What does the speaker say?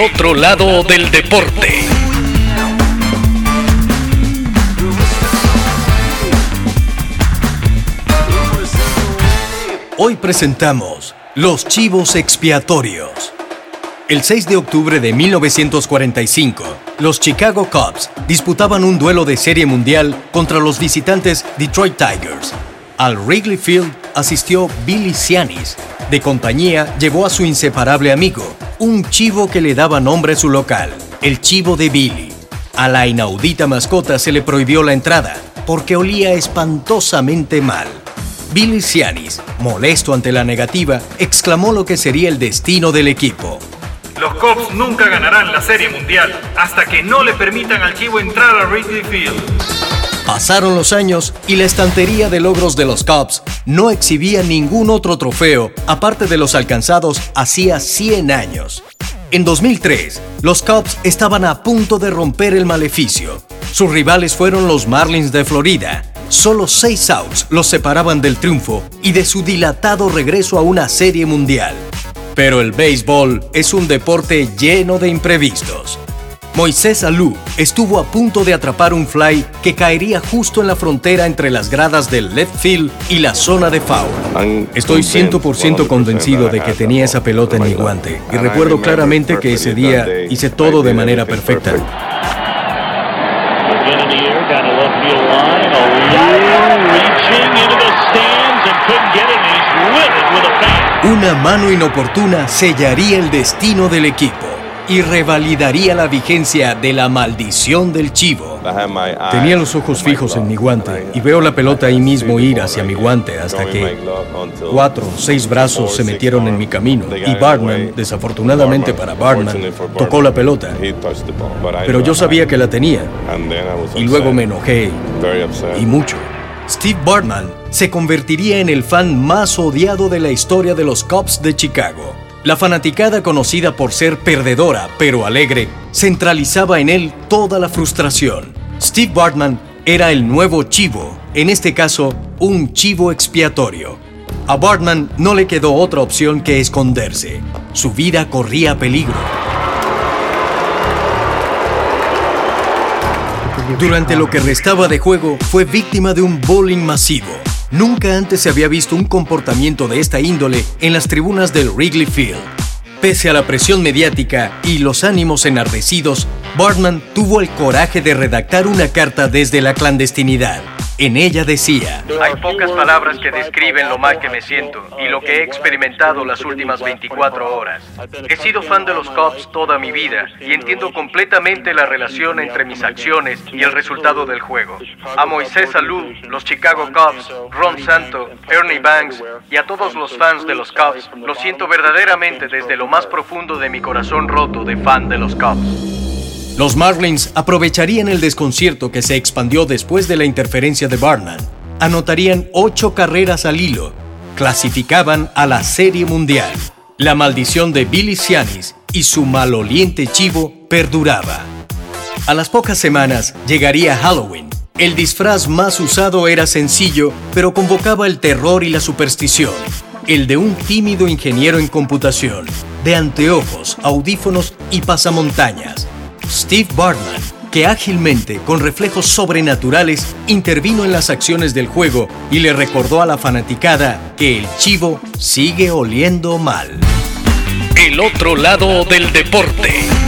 Otro lado del deporte. Hoy presentamos Los Chivos Expiatorios. El 6 de octubre de 1945, los Chicago Cubs disputaban un duelo de serie mundial contra los visitantes Detroit Tigers. Al Wrigley Field asistió Billy Sianis. De compañía llevó a su inseparable amigo, un chivo que le daba nombre a su local, el chivo de Billy. A la inaudita mascota se le prohibió la entrada porque olía espantosamente mal. Billy Sianis, molesto ante la negativa, exclamó lo que sería el destino del equipo. Los Cubs nunca ganarán la Serie Mundial hasta que no le permitan al Chivo entrar a Wrigley Field. Pasaron los años y la estantería de logros de los Cubs no exhibía ningún otro trofeo aparte de los alcanzados hacía 100 años. En 2003, los Cubs estaban a punto de romper el maleficio. Sus rivales fueron los Marlins de Florida. Solo seis outs los separaban del triunfo y de su dilatado regreso a una serie mundial. Pero el béisbol es un deporte lleno de imprevistos. Moisés Alou estuvo a punto de atrapar un fly que caería justo en la frontera entre las gradas del left field y la zona de foul. Estoy 100% convencido de que tenía esa pelota en mi guante y recuerdo claramente que ese día hice todo de manera perfecta. Una mano inoportuna sellaría el destino del equipo y revalidaría la vigencia de la maldición del chivo. Tenía los ojos fijos en mi guante y veo la pelota ahí mismo ir hacia mi guante hasta que cuatro o seis brazos se metieron en mi camino y Bartman, desafortunadamente para Bartman, tocó la pelota. Pero yo sabía que la tenía y luego me enojé y mucho. Steve Bartman se convertiría en el fan más odiado de la historia de los Cubs de Chicago. La fanaticada conocida por ser perdedora pero alegre centralizaba en él toda la frustración. Steve Bartman era el nuevo chivo, en este caso un chivo expiatorio. A Bartman no le quedó otra opción que esconderse. Su vida corría peligro. Durante lo que restaba de juego, fue víctima de un bullying masivo. Nunca antes se había visto un comportamiento de esta índole en las tribunas del Wrigley Field. Pese a la presión mediática y los ánimos enardecidos, Bartman tuvo el coraje de redactar una carta desde la clandestinidad. En ella decía, Hay pocas palabras que describen lo mal que me siento y lo que he experimentado las últimas 24 horas. He sido fan de los Cubs toda mi vida y entiendo completamente la relación entre mis acciones y el resultado del juego. A Moisés Alou, los Chicago Cubs, Ron Santo, Ernie Banks y a todos los fans de los Cubs, lo siento verdaderamente desde lo más profundo de mi corazón roto de fan de los Cubs. Los Marlins aprovecharían el desconcierto que se expandió después de la interferencia de Bartman. Anotarían ocho carreras al hilo. Clasificaban a la Serie Mundial. La maldición de Billy Sianis y su maloliente chivo perduraba. A las pocas semanas llegaría Halloween. El disfraz más usado era sencillo, pero convocaba el terror y la superstición. El de un tímido ingeniero en computación, de anteojos, audífonos y pasamontañas Steve Bartman, que ágilmente, con reflejos sobrenaturales, intervino en las acciones del juego y le recordó a la fanaticada que el chivo sigue oliendo mal. El otro lado del deporte.